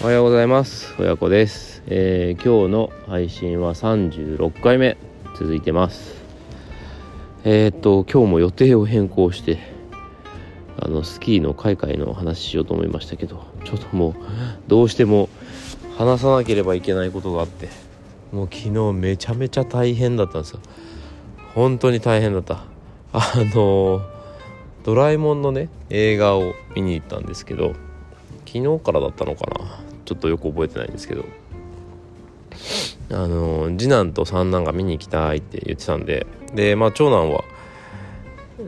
おはようございます。親子です、えー、今日の配信は36回目続いてます。えー、っと今日も予定を変更してあのスキーの海外の話しようと思いましたけどちょっともうどうしても話さなければいけないことがあってもう昨日めちゃめちゃ大変だったんですよ。本当に大変だった。あのドラえもんのね映画を見に行ったんですけど昨日からだったのかな？ちょっとよく覚えてないんですけど。あの次男と三男が見に行きたいって言ってたんで。でまあ長男は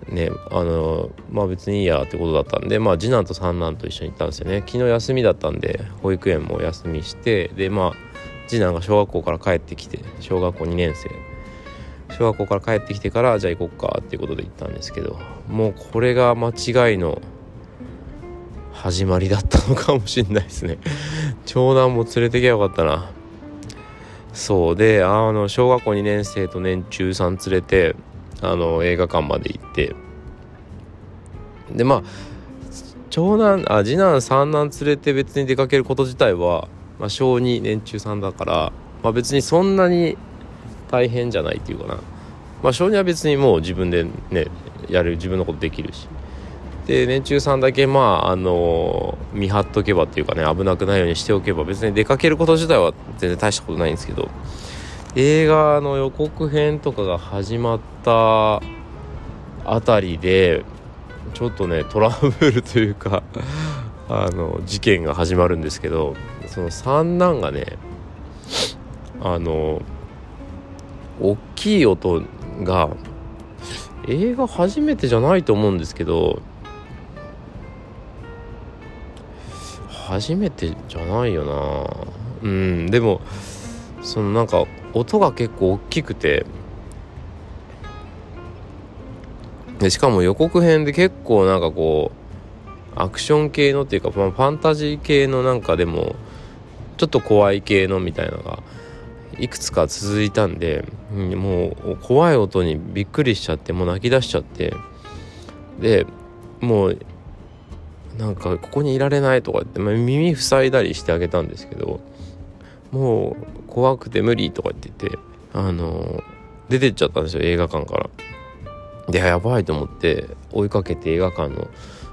ねあのまあ別にいいやってことだったんでまあ次男と三男と一緒に行ったんですよね。昨日休みだったんで保育園も休みしてでまあ次男が小学校から帰ってきて小学校2年生。小学校から帰ってきてからじゃあ行こっかっていうことで行ったんですけどもうこれが間違いの始まりだったのかもしんないですね。長男も連れてきゃよかったな。そう。であの小学校2年生と年中さん連れてあの映画館まで行って。でまあ長男あ次男三男連れて別に出かけること自体は、まあ、小2年中さんだから、まあ、別にそんなに大変じゃないっていうかな。まあ小2は別にもう自分でねやる自分のことできるし。で年中さんだけまああの見張っとけばっていうかね危なくないようにしておけば別に出かけること自体は全然大したことないんですけど映画の予告編とかが始まったあたりでちょっとねトラブルというか あの事件が始まるんですけどその三男がねあの大きい音が映画初めてじゃないと思うんですけど初めてじゃないよな。うんでもそのなんか音が結構大きくて。でしかも予告編で結構なんかこうアクション系のっていうか、まあ、ファンタジー系のなんかでもちょっと怖い系のみたいのがいくつか続いたんで、もう怖い音にびっくりしちゃってもう泣き出しちゃって。でもうなんかここにいられないとか言って、まあ、耳塞いだりしてあげたんですけどもう怖くて無理とか言っててあの出てっちゃったんですよ映画館から。でやばいと思って追いかけて映画館の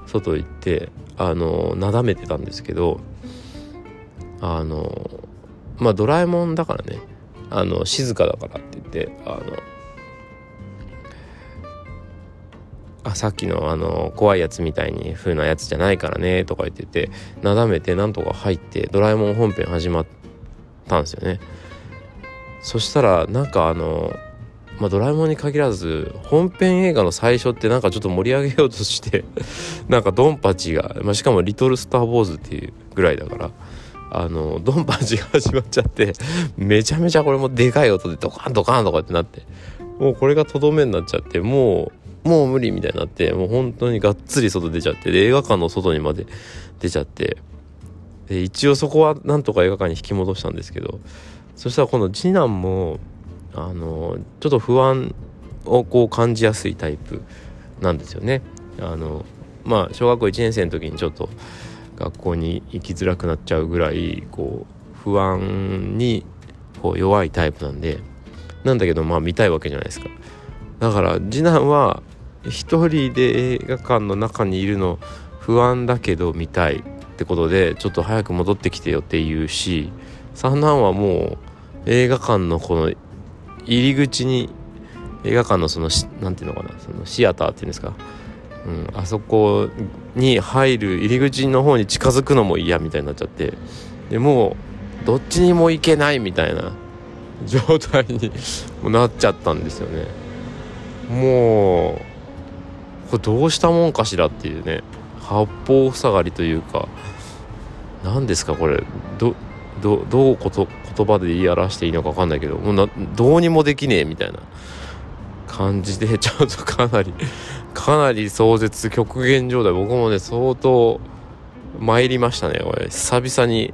外行ってあのなだめてたんですけどあのまあドラえもんだからねあの静かだからって言ってあのあさっきのあの怖いやつみたいに風なやつじゃないからねとか言っててなだめてなんとか入ってドラえもん本編始まったんですよね。そしたらなんかあのまあ、ドラえもんに限らず本編映画の最初ってなんかちょっと盛り上げようとして なんかドンパチが、まあ、しかも「リトル・スター・ウォーズ」っていうぐらいだからあのドンパチが始まっちゃってめちゃめちゃこれもでかい音でドカンドカンとかってなってもうこれがとどめになっちゃってもうもう無理みたいになってもう本当にがっつり外出ちゃってで映画館の外にまで出ちゃってで一応そこはなんとか映画館に引き戻したんですけどそしたらこの次男もあのちょっと不安をこう感じやすいタイプなんですよね。あのまあ小学校1年生の時にちょっと学校に行きづらくなっちゃうぐらいこう不安にこう弱いタイプなんでなんだけどまあ見たいわけじゃないですかだから次男は一人で映画館の中にいるの不安だけど見たいってことでちょっと早く戻ってきてよって言うし三男はもう映画館のこの入り口に映画館のその何て言うのかなそのシアターっていうんですか、うん、あそこに入る入り口の方に近づくのも嫌みたいになっちゃってでもうどっちにも行けないみたいな状態になっちゃったんですよね。もうこれどうしたもんかしらっていうね八方塞がりというか何ですかこれ。どどどうこと言葉で言い表していいのか分かんないけどもうなどうにもできねえみたいな。感じで ちょっとかなりかなり壮絶極限状態。僕もね相当参りましたねこれ久々に。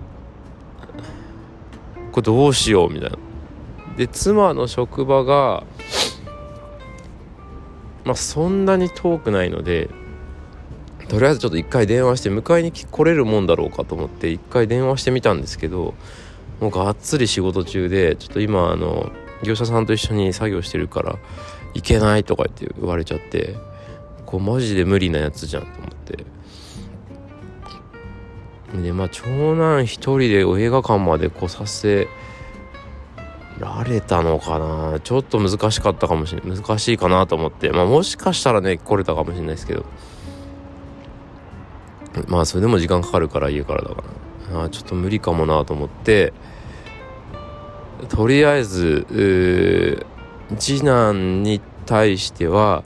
これどうしようみたいな。で妻の職場がまあそんなに遠くないのでとりあえずちょっと一回電話して迎えに来れるもんだろうかと思って一回電話してみたんですけどもうがっつり仕事中でちょっと今あの業者さんと一緒に作業してるから行けないとか言って言われちゃってこうマジで無理なやつじゃんと思って。でまあ長男一人で映画館まで来させられたのかな？ちょっと難しかったかもしれない難しいかなと思って。まあもしかしたらね来れたかもしれないですけど。まあそれでも時間かかるから家からだから。あちょっと無理かもなと思って。とりあえず次男に対しては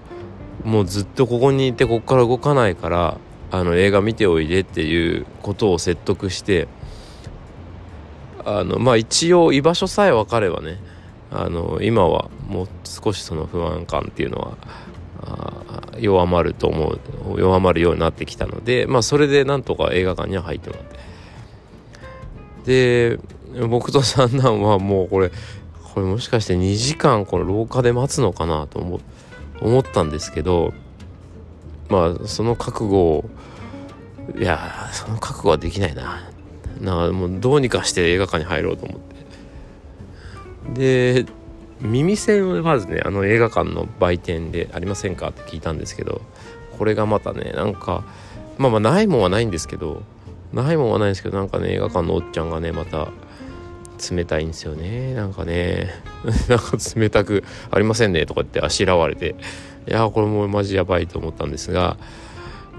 もうずっとここにいてここから動かないからあの映画見ておいでっていうことを説得してあのまあ一応居場所さえ分かればねあの今はもう少しその不安感っていうのは弱まると思う弱まるようになってきたのでまあそれでなんとか映画館には入ってもらって。で僕と三男はもうこれこれもしかして2時間この廊下で待つのかなと思思ったんですけどまあその覚悟をいやその覚悟はできないな。なんかもうどうにかして映画館に入ろうと思って。で耳栓をまずねあの映画館の売店でありませんかって聞いたんですけどこれがまたねなんかまあまあないもんはないんですけどないもんはないんですけどなんかね映画館のおっちゃんがねまた冷たいんですよね。なんかね なんか冷たくありませんねとか言ってあしらわれて。いやこれもうマジやばいと思ったんですが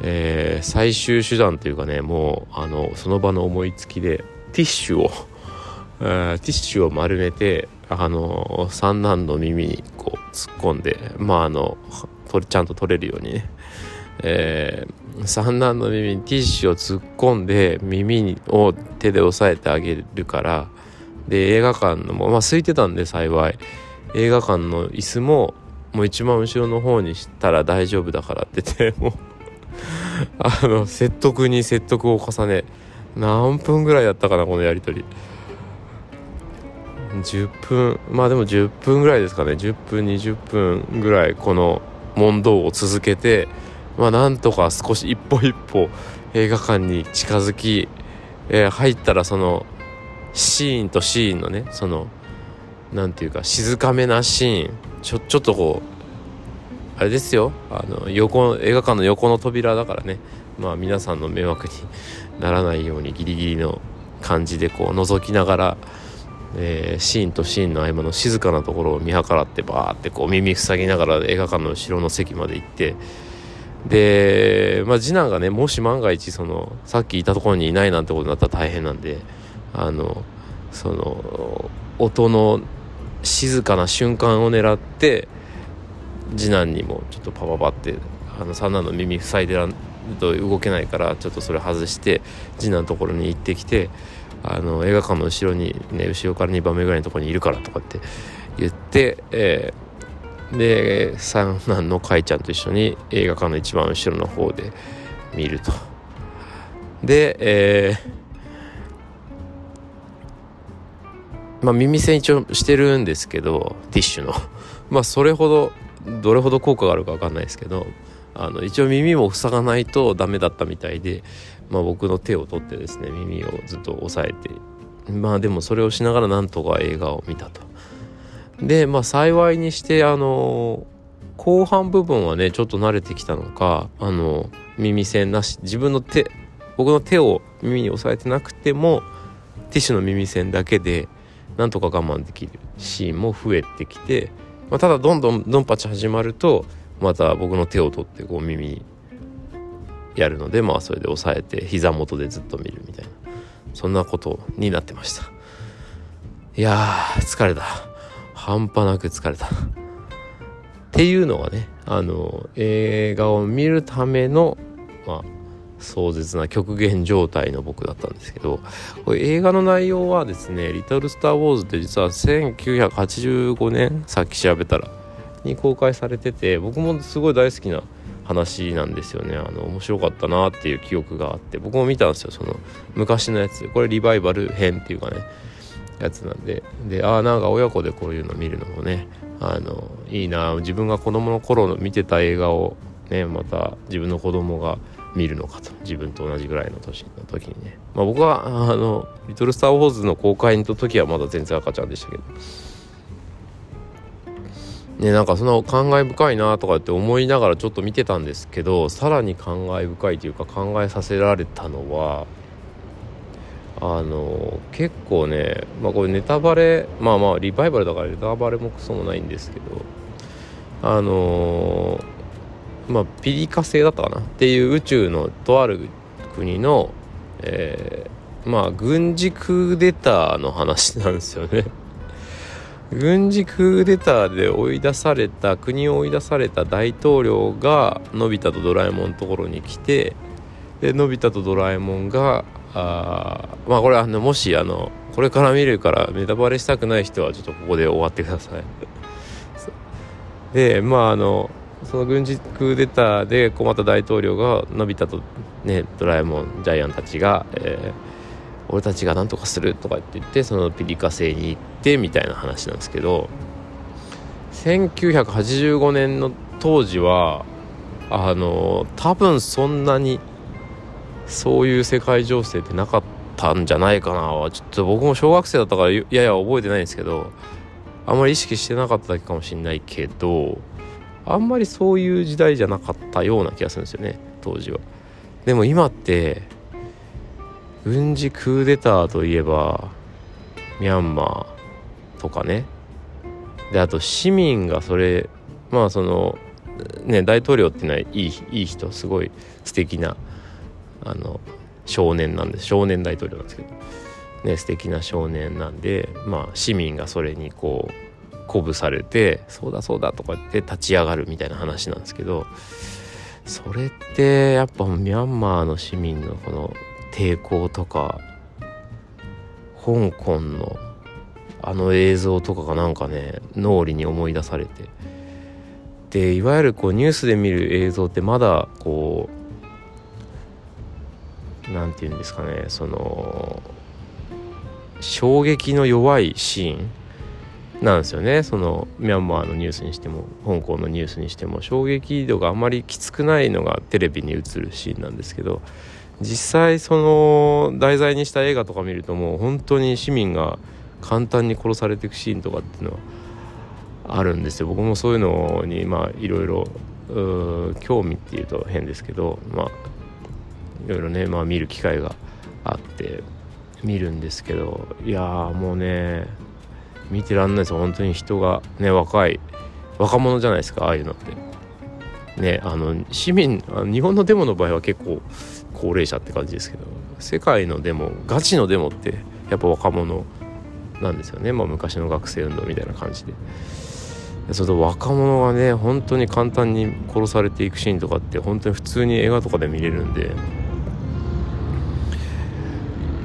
えー、最終手段というかねもうあのその場の思いつきでティッシュを、ティッシュを丸めてあの三男の耳にこう突っ込んでまああのちゃんと取れるようにね、えー、三男の耳にティッシュを突っ込んで耳を手で押さえてあげるからで映画館のもまあ空いてたんで幸い。映画館の椅子ももう一番後ろの方にしたら大丈夫だからって言ってもうあの説得に説得を重ね何分ぐらいやったかなこのやり取り。10分まあでも10分ぐらいですかね。10分20分ぐらいこの問答を続けてまあなんとか少し一歩一歩映画館に近づき、えー、入ったらそのシーンとシーンのねその何て言うか静かめなシーンちょちょっとこうあれですよ。あの横映画館の横の扉だからね。まあ皆さんの迷惑にならないようにギリギリの感じでこう覗きながら、えー、シーンとシーンの合間の静かなところを見計らってバーってこう耳塞ぎながら映画館の後ろの席まで行って。で、まあ、次男がねもし万が一そのさっきいたところにいないなんてことになったら大変なんであのその音の静かな瞬間を狙って次男にもちょっとパパパってあの三男の耳塞いでらんと動けないからちょっとそれ外して次男のところに行ってきてあの映画館の後ろにね後ろから2番目ぐらいのところにいるからとかって言って、えー、で三男のかいちゃんと一緒に映画館の一番後ろの方で見ると。で、えー、まあ耳栓一応してるんですけどティッシュのまあそれほどどれほど効果があるか分かんないですけどあの一応耳も塞がないとダメだったみたいで、まあ、僕の手を取ってですね耳をずっと押さえてまあでもそれをしながらなんとか映画を見たと。でまあ幸いにしてあの後半部分はねちょっと慣れてきたのかあの耳栓なし自分の手僕の手を耳に押さえてなくてもティッシュの耳栓だけでなんとか我慢できるシーンも増えてきてまあ、ただどんどんドンパチ始まるとまた僕の手を取ってこう耳やるのでまあそれで押さえて膝元でずっと見るみたいなそんなことになってました。いやー疲れた。半端なく疲れた。っていうのがねあの映画を見るためのまあ壮絶な極限状態の僕だったんですけどこれ映画の内容はですね「リトル・スター・ウォーズ」って実は1985年さっき調べたらに公開されてて僕もすごい大好きな話なんですよね。あの面白かったなっていう記憶があって僕も見たんですよその昔のやつ。これリバイバル編っていうかねやつなんで。でああなんか親子でこういうの見るのもねあのいいな。自分が子供の頃の見てた映画をねまた自分の子供が見るのかと。自分と同じぐらいの年の時にね、まあ、僕はあの「リトル・スター・ウォーズ」の公開の時はまだ全然赤ちゃんでしたけど。ねなんかその感慨深いなとかって思いながらちょっと見てたんですけどさらに感慨深いというか考えさせられたのはあの結構ねまあこれネタバレまあまあリバイバルだからネタバレもクソもないんですけどあのまあピリカ星だったかな。っていう宇宙のとある国のえー、まあ軍事クーデターの話なんですよね。軍事クーデターで追い出された国を追い出された大統領がのび太とドラえもんのところに来てでのび太とドラえもんがあまあこれあのもしあのこれから見るからネタバレしたくない人はちょっとここで終わってください。でまああのその軍事クーデターで困った大統領がのび太とねドラえもんジャイアンたちが、えー俺たちが何とかするとか言ってそのピリカ星に行ってみたいな話なんですけど1985年の当時はあの多分そんなにそういう世界情勢ってなかったんじゃないかなちょっと僕も小学生だったからやや覚えてないんですけどあんまり意識してなかっただけかもしれないけどあんまりそういう時代じゃなかったような気がするんですよね当時は。でも今って軍事クーデターといえばミャンマーとかねであと市民がそれまあそのね大統領っていうのはいいいい人すごい素敵なあの少年なんです少年大統領なんですけどね素敵な少年なんでまあ市民がそれにこう鼓舞されてそうだそうだとか言って立ち上がるみたいな話なんですけどそれってやっぱミャンマーの市民のこの抵抗とか香港のあの映像とかがなんかね脳裏に思い出されて。でいわゆるこうニュースで見る映像ってまだこう何て言うんですかねその衝撃の弱いシーンなんですよね。そのミャンマーのニュースにしても香港のニュースにしても衝撃度があまりきつくないのがテレビに映るシーンなんですけど実際その題材にした映画とか見るともう本当に市民が簡単に殺されていくシーンとかっていうのはあるんですよ。僕もそういうのにまあいろいろ興味っていうと変ですけどまあいろいろね、まあ、見る機会があって見るんですけどいやもうね見てらんないですよ本当に人がね若い若者じゃないですかああいうのって。ねあの市民日本のデモの場合は結構高齢者って感じですけど世界のデモガチのデモってやっぱ若者なんですよね、まあ、昔の学生運動みたいな感じで。その若者がね本当に簡単に殺されていくシーンとかって本当に普通に映画とかで見れるんで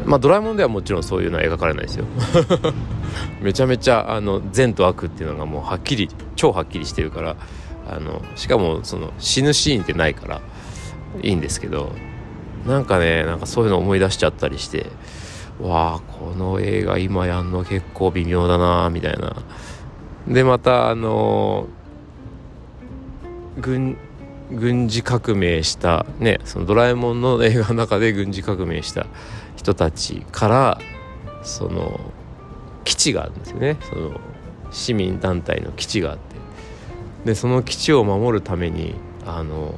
まあドラえもんではもちろんそういうのは描かれないですよ。めちゃめちゃあの善と悪っていうのがもうはっきり超はっきりしてるからあのしかもその死ぬシーンってないからいいんですけどなんかねなんかそういうの思い出しちゃったりしてわあこの映画今やんの結構微妙だなみたいな。でまたあの軍軍事革命したねそのドラえもんの映画の中で軍事革命した人たちからその基地があるんですよね。その市民団体の基地があって。でその基地を守るためにあの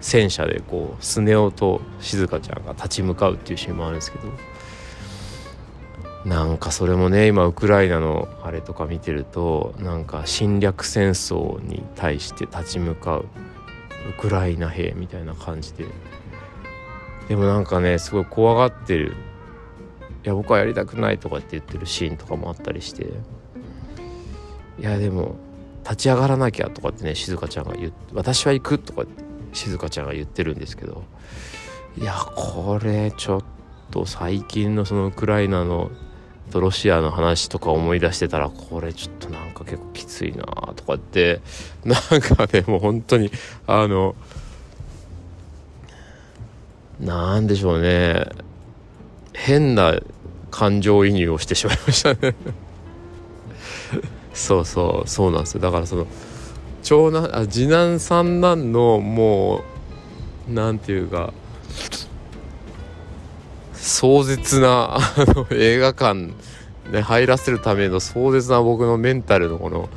戦車でこうスネ夫と静香ちゃんが立ち向かうっていうシーンもあるんですけど。なんかそれもね今ウクライナのあれとか見てるとなんか侵略戦争に対して立ち向かうウクライナ兵みたいな感じででもなんかねすごい怖がってる。いや僕はやりたくないとかって言ってるシーンとかもあったりして。いやでも立ち上がらなきゃとかってね静香ちゃんが言って私は行くとか静香ちゃんが言ってるんですけど。いやこれちょっと最近のそのウクライナのとロシアの話とか思い出してたらこれちょっとなんか結構きついなとかって。なんかねもう本当にあのなんでしょうね。変な感情移入をしてしまいましたね。そうそうそうなんですよ。だからその長男あ次男三男のもうなんていうか壮絶なあの映画館で入らせるための壮絶な僕のメンタルのこの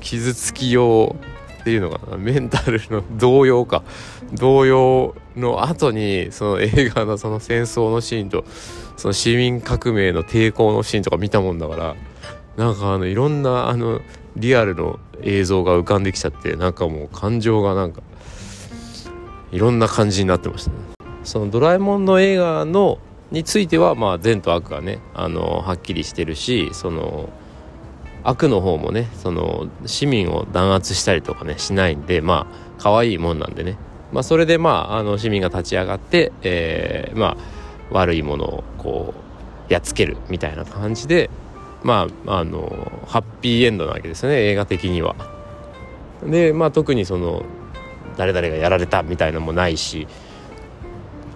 傷つきようっていうのかなメンタルの動揺か動揺の後にその映画のその戦争のシーンとその市民革命の抵抗のシーンとか見たもんだからなんかあのいろんなあのリアルの映像が浮かんできちゃってなんかもう感情がなんかいろんな感じになってましたね。そのドラえもんの映画のについてはまあ善と悪がねあのはっきりしてるしその悪の方もねその市民を弾圧したりとかねしないんでまあ可愛いもんなんでね、まあ、それでまああの市民が立ち上がって、えー、まあ悪いものをこうやっつけるみたいな感じでまああのハッピーエンドなわけですよね映画的には。でまあ特にその誰々がやられたみたいなのもないし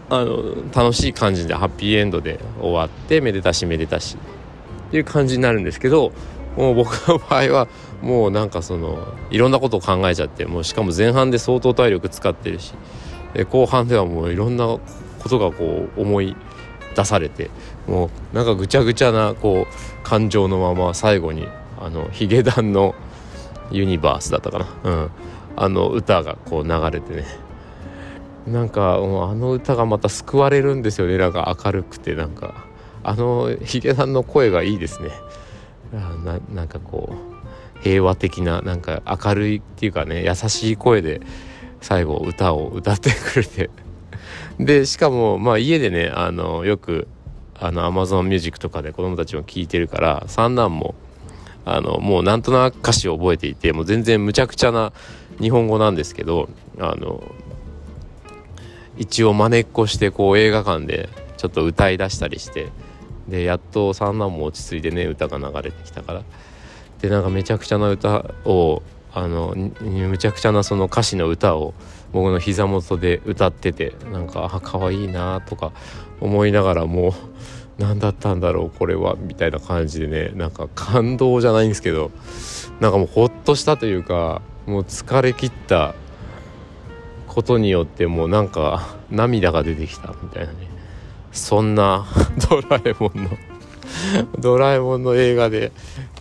あの楽しい感じでハッピーエンドで終わってめでたしめでたしっていう感じになるんですけどもう僕の場合はもうなんかそのいろんなことを考えちゃってもうしかも前半で相当体力使ってるし後半ではもういろんなことがこう思い出されてもうなんかぐちゃぐちゃなこう感情のまま最後にあのヒゲダンのユニバースだったかな、うん、あの歌がこう流れてね。なんかもうあの歌がまた救われるんですよね。なんか明るくてなんか。あのヒゲダンの声がいいですね。ななんかこう平和的ななんか明るいっていうかね優しい声で最後歌を歌ってくれて。でしかもまあ家でねあのよくあの Amazon Music とかで子供たちも聴いてるから三男もあのもうなんとなく歌詞を覚えていてもう全然むちゃくちゃな日本語なんですけどあの一応まねっこしてこう映画館でちょっと歌いだしたりしてでやっと三男も落ち着いてね歌が流れてきたから。でなんかめちゃくちゃな歌をあのむちゃくちゃなその歌詞の歌を僕の膝元で歌っててなんかあ可愛いなとか思いながらもう何だったんだろうこれはみたいな感じでねなんか感動じゃないんですけどなんかもうほっとしたというかもう疲れ切ったことによってもうなんか涙が出てきたみたいなね。そんな ドラえもんのドラえもんの映画で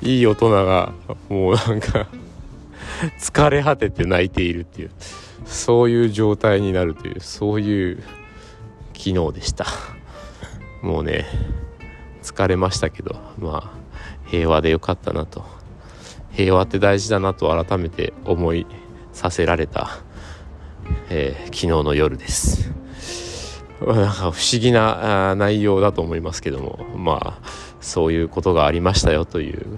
いい大人がもうなんか 疲れ果てて泣いているっていうそういう状態になるというそういう昨日でしたもうね疲れましたけどまあ平和でよかったなと平和って大事だなと改めて思いさせられたえー、昨日の夜です。なんか不思議な内容だと思いますけどもまあそういうことがありましたよという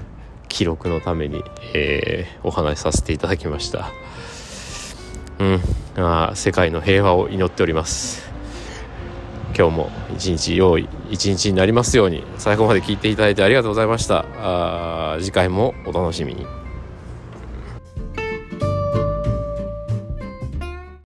記録のために、えー、お話しさせていただきました。うんあ世界の平和を祈っております。今日も一日良い一日になりますように最後まで聞いていただいてありがとうございました。あ次回もお楽しみに。